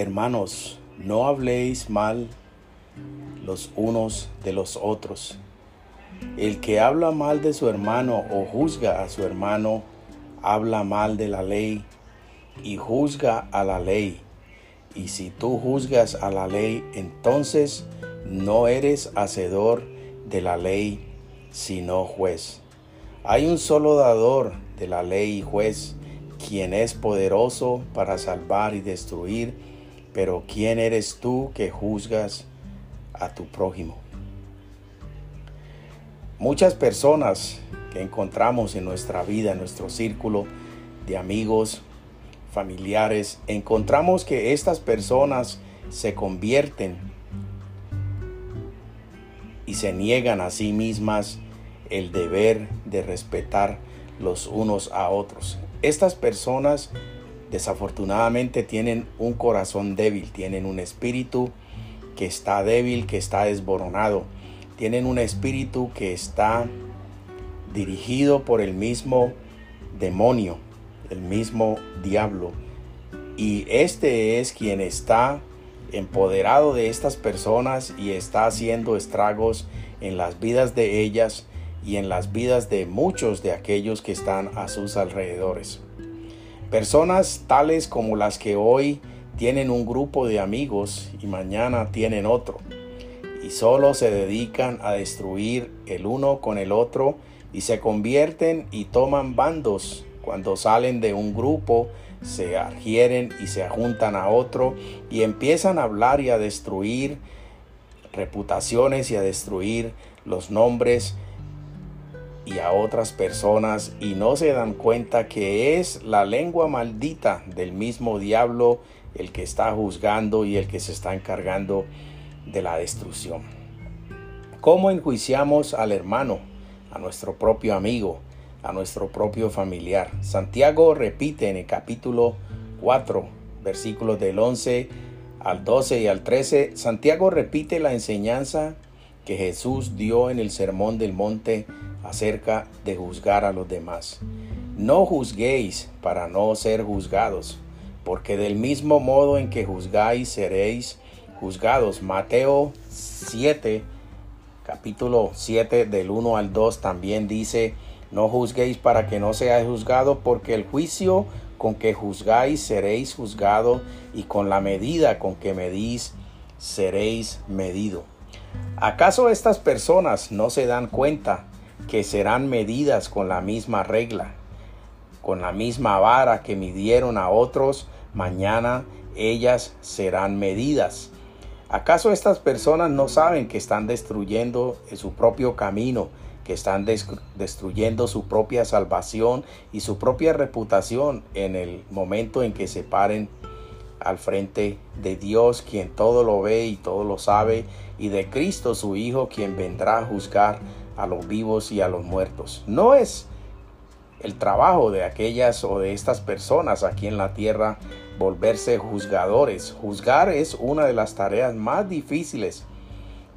Hermanos, no habléis mal los unos de los otros. El que habla mal de su hermano o juzga a su hermano, habla mal de la ley y juzga a la ley. Y si tú juzgas a la ley, entonces no eres hacedor de la ley, sino juez. Hay un solo dador de la ley y juez, quien es poderoso para salvar y destruir pero ¿quién eres tú que juzgas a tu prójimo? Muchas personas que encontramos en nuestra vida, en nuestro círculo de amigos, familiares, encontramos que estas personas se convierten y se niegan a sí mismas el deber de respetar los unos a otros. Estas personas desafortunadamente tienen un corazón débil, tienen un espíritu que está débil, que está desboronado, tienen un espíritu que está dirigido por el mismo demonio, el mismo diablo. Y este es quien está empoderado de estas personas y está haciendo estragos en las vidas de ellas y en las vidas de muchos de aquellos que están a sus alrededores. Personas tales como las que hoy tienen un grupo de amigos y mañana tienen otro y solo se dedican a destruir el uno con el otro y se convierten y toman bandos. Cuando salen de un grupo se adhieren y se juntan a otro y empiezan a hablar y a destruir reputaciones y a destruir los nombres y a otras personas y no se dan cuenta que es la lengua maldita del mismo diablo el que está juzgando y el que se está encargando de la destrucción. ¿Cómo enjuiciamos al hermano, a nuestro propio amigo, a nuestro propio familiar? Santiago repite en el capítulo 4, versículos del 11 al 12 y al 13, Santiago repite la enseñanza que Jesús dio en el Sermón del Monte acerca de juzgar a los demás. No juzguéis para no ser juzgados, porque del mismo modo en que juzgáis seréis juzgados. Mateo 7, capítulo 7 del 1 al 2 también dice, no juzguéis para que no seáis juzgados, porque el juicio con que juzgáis seréis juzgados, y con la medida con que medís seréis medido. ¿Acaso estas personas no se dan cuenta que serán medidas con la misma regla, con la misma vara que midieron a otros, mañana ellas serán medidas. ¿Acaso estas personas no saben que están destruyendo su propio camino, que están destruyendo su propia salvación y su propia reputación en el momento en que se paren al frente de Dios, quien todo lo ve y todo lo sabe, y de Cristo su Hijo, quien vendrá a juzgar a los vivos y a los muertos. No es el trabajo de aquellas o de estas personas aquí en la tierra volverse juzgadores. Juzgar es una de las tareas más difíciles,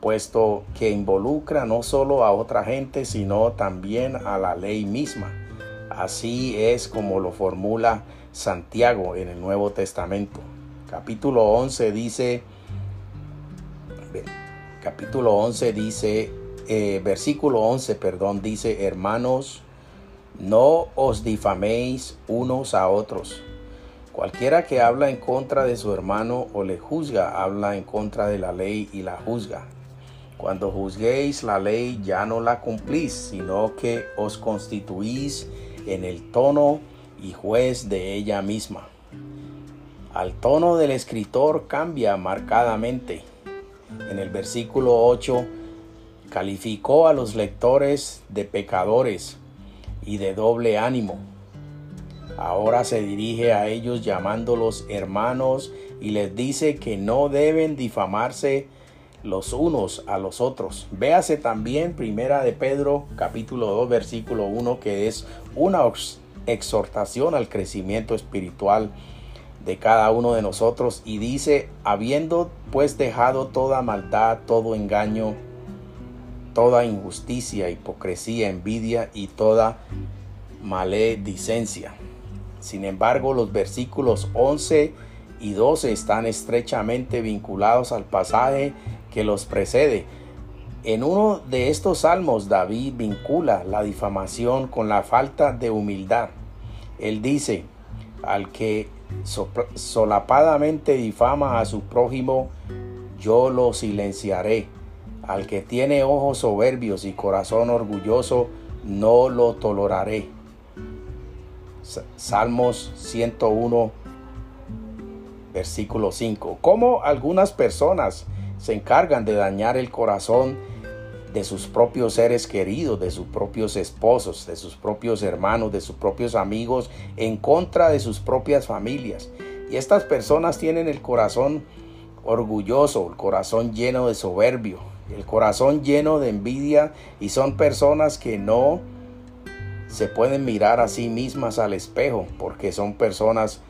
puesto que involucra no solo a otra gente, sino también a la ley misma. Así es como lo formula Santiago en el Nuevo Testamento. Capítulo 11 dice, capítulo 11 dice, eh, versículo 11, perdón, dice, hermanos, no os difaméis unos a otros. Cualquiera que habla en contra de su hermano o le juzga, habla en contra de la ley y la juzga. Cuando juzguéis la ley ya no la cumplís, sino que os constituís en el tono y juez de ella misma. al tono del escritor cambia marcadamente. En el versículo 8 calificó a los lectores de pecadores y de doble ánimo. Ahora se dirige a ellos llamándolos hermanos y les dice que no deben difamarse los unos a los otros. Véase también Primera de Pedro capítulo 2 versículo 1 que es una exhortación al crecimiento espiritual de cada uno de nosotros y dice, habiendo pues dejado toda maldad, todo engaño, toda injusticia, hipocresía, envidia y toda maledicencia. Sin embargo, los versículos 11 y 12 están estrechamente vinculados al pasaje que los precede. En uno de estos salmos David vincula la difamación con la falta de humildad. Él dice, al que solapadamente difama a su prójimo, yo lo silenciaré. Al que tiene ojos soberbios y corazón orgulloso, no lo toleraré. Salmos 101, versículo 5. Como algunas personas se encargan de dañar el corazón de sus propios seres queridos, de sus propios esposos, de sus propios hermanos, de sus propios amigos, en contra de sus propias familias. Y estas personas tienen el corazón orgulloso, el corazón lleno de soberbio, el corazón lleno de envidia y son personas que no se pueden mirar a sí mismas al espejo porque son personas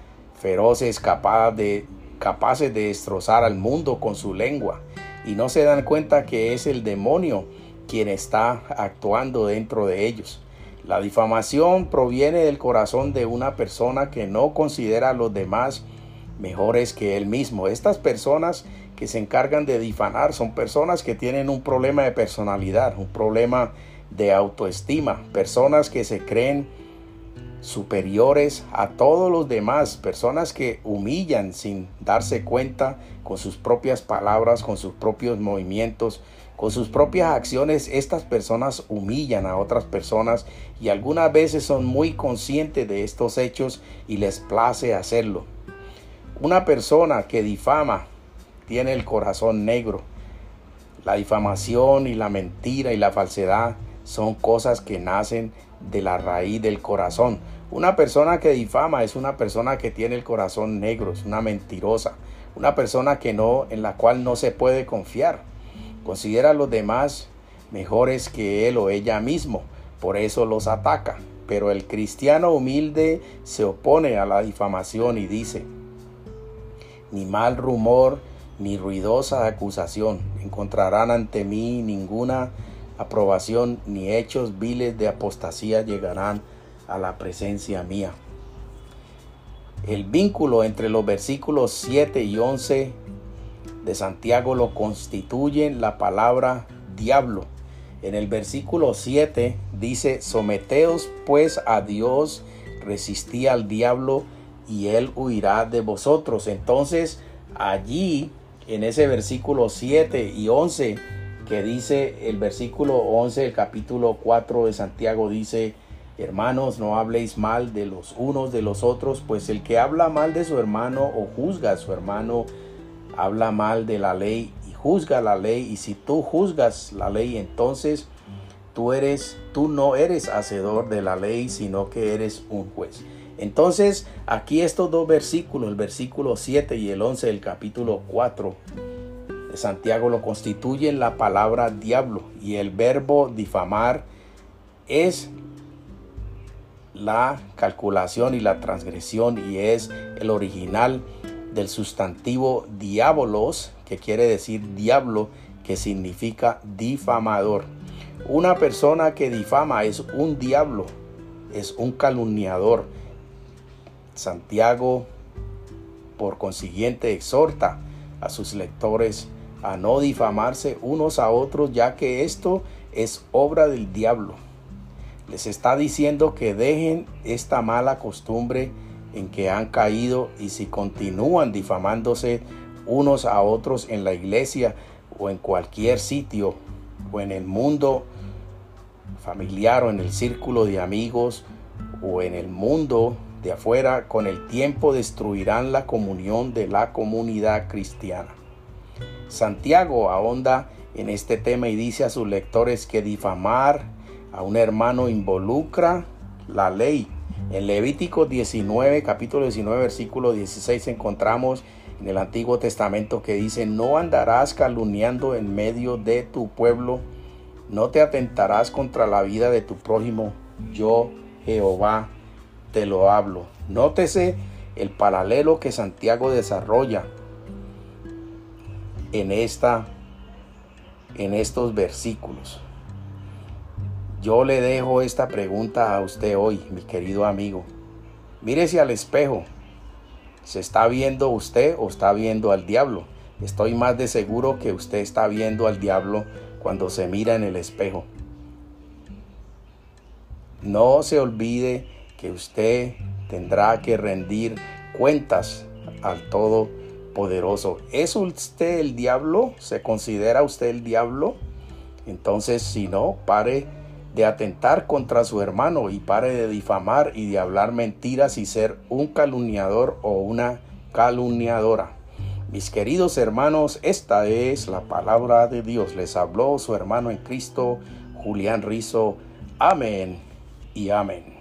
feroces, capaces de, capaces de destrozar al mundo con su lengua y no se dan cuenta que es el demonio quien está actuando dentro de ellos. La difamación proviene del corazón de una persona que no considera a los demás mejores que él mismo. Estas personas que se encargan de difamar son personas que tienen un problema de personalidad, un problema de autoestima, personas que se creen superiores a todos los demás, personas que humillan sin darse cuenta con sus propias palabras, con sus propios movimientos, con sus propias acciones. Estas personas humillan a otras personas y algunas veces son muy conscientes de estos hechos y les place hacerlo. Una persona que difama tiene el corazón negro. La difamación y la mentira y la falsedad son cosas que nacen de la raíz del corazón. Una persona que difama es una persona que tiene el corazón negro, es una mentirosa, una persona que no en la cual no se puede confiar. Considera a los demás mejores que él o ella mismo, por eso los ataca. Pero el cristiano humilde se opone a la difamación y dice, ni mal rumor, ni ruidosa acusación encontrarán ante mí ninguna aprobación, ni hechos viles de apostasía llegarán a la presencia mía. El vínculo entre los versículos 7 y 11 de Santiago lo constituyen la palabra diablo. En el versículo 7 dice, someteos pues a Dios, resistí al diablo y él huirá de vosotros. Entonces allí, en ese versículo 7 y 11, que dice el versículo 11 el capítulo 4 de Santiago, dice, Hermanos, no habléis mal de los unos de los otros, pues el que habla mal de su hermano o juzga a su hermano, habla mal de la ley y juzga la ley. Y si tú juzgas la ley, entonces tú eres, tú no eres hacedor de la ley, sino que eres un juez. Entonces, aquí estos dos versículos, el versículo 7 y el 11 del capítulo 4 de Santiago, lo constituyen la palabra diablo y el verbo difamar es la calculación y la transgresión y es el original del sustantivo diabolos, que quiere decir diablo, que significa difamador. Una persona que difama es un diablo, es un calumniador. Santiago, por consiguiente, exhorta a sus lectores a no difamarse unos a otros, ya que esto es obra del diablo. Les está diciendo que dejen esta mala costumbre en que han caído y si continúan difamándose unos a otros en la iglesia o en cualquier sitio o en el mundo familiar o en el círculo de amigos o en el mundo de afuera con el tiempo destruirán la comunión de la comunidad cristiana. Santiago ahonda en este tema y dice a sus lectores que difamar a un hermano involucra la ley. En Levítico 19, capítulo 19, versículo 16 encontramos en el Antiguo Testamento que dice, no andarás calumniando en medio de tu pueblo, no te atentarás contra la vida de tu prójimo, yo Jehová te lo hablo. Nótese el paralelo que Santiago desarrolla en esta en estos versículos. Yo le dejo esta pregunta a usted hoy, mi querido amigo. Mírese al espejo. ¿Se está viendo usted o está viendo al diablo? Estoy más de seguro que usted está viendo al diablo cuando se mira en el espejo. No se olvide que usted tendrá que rendir cuentas al Todopoderoso. ¿Es usted el diablo? ¿Se considera usted el diablo? Entonces, si no, pare de atentar contra su hermano y pare de difamar y de hablar mentiras y ser un calumniador o una calumniadora. Mis queridos hermanos, esta es la palabra de Dios. Les habló su hermano en Cristo, Julián Rizo. Amén y amén.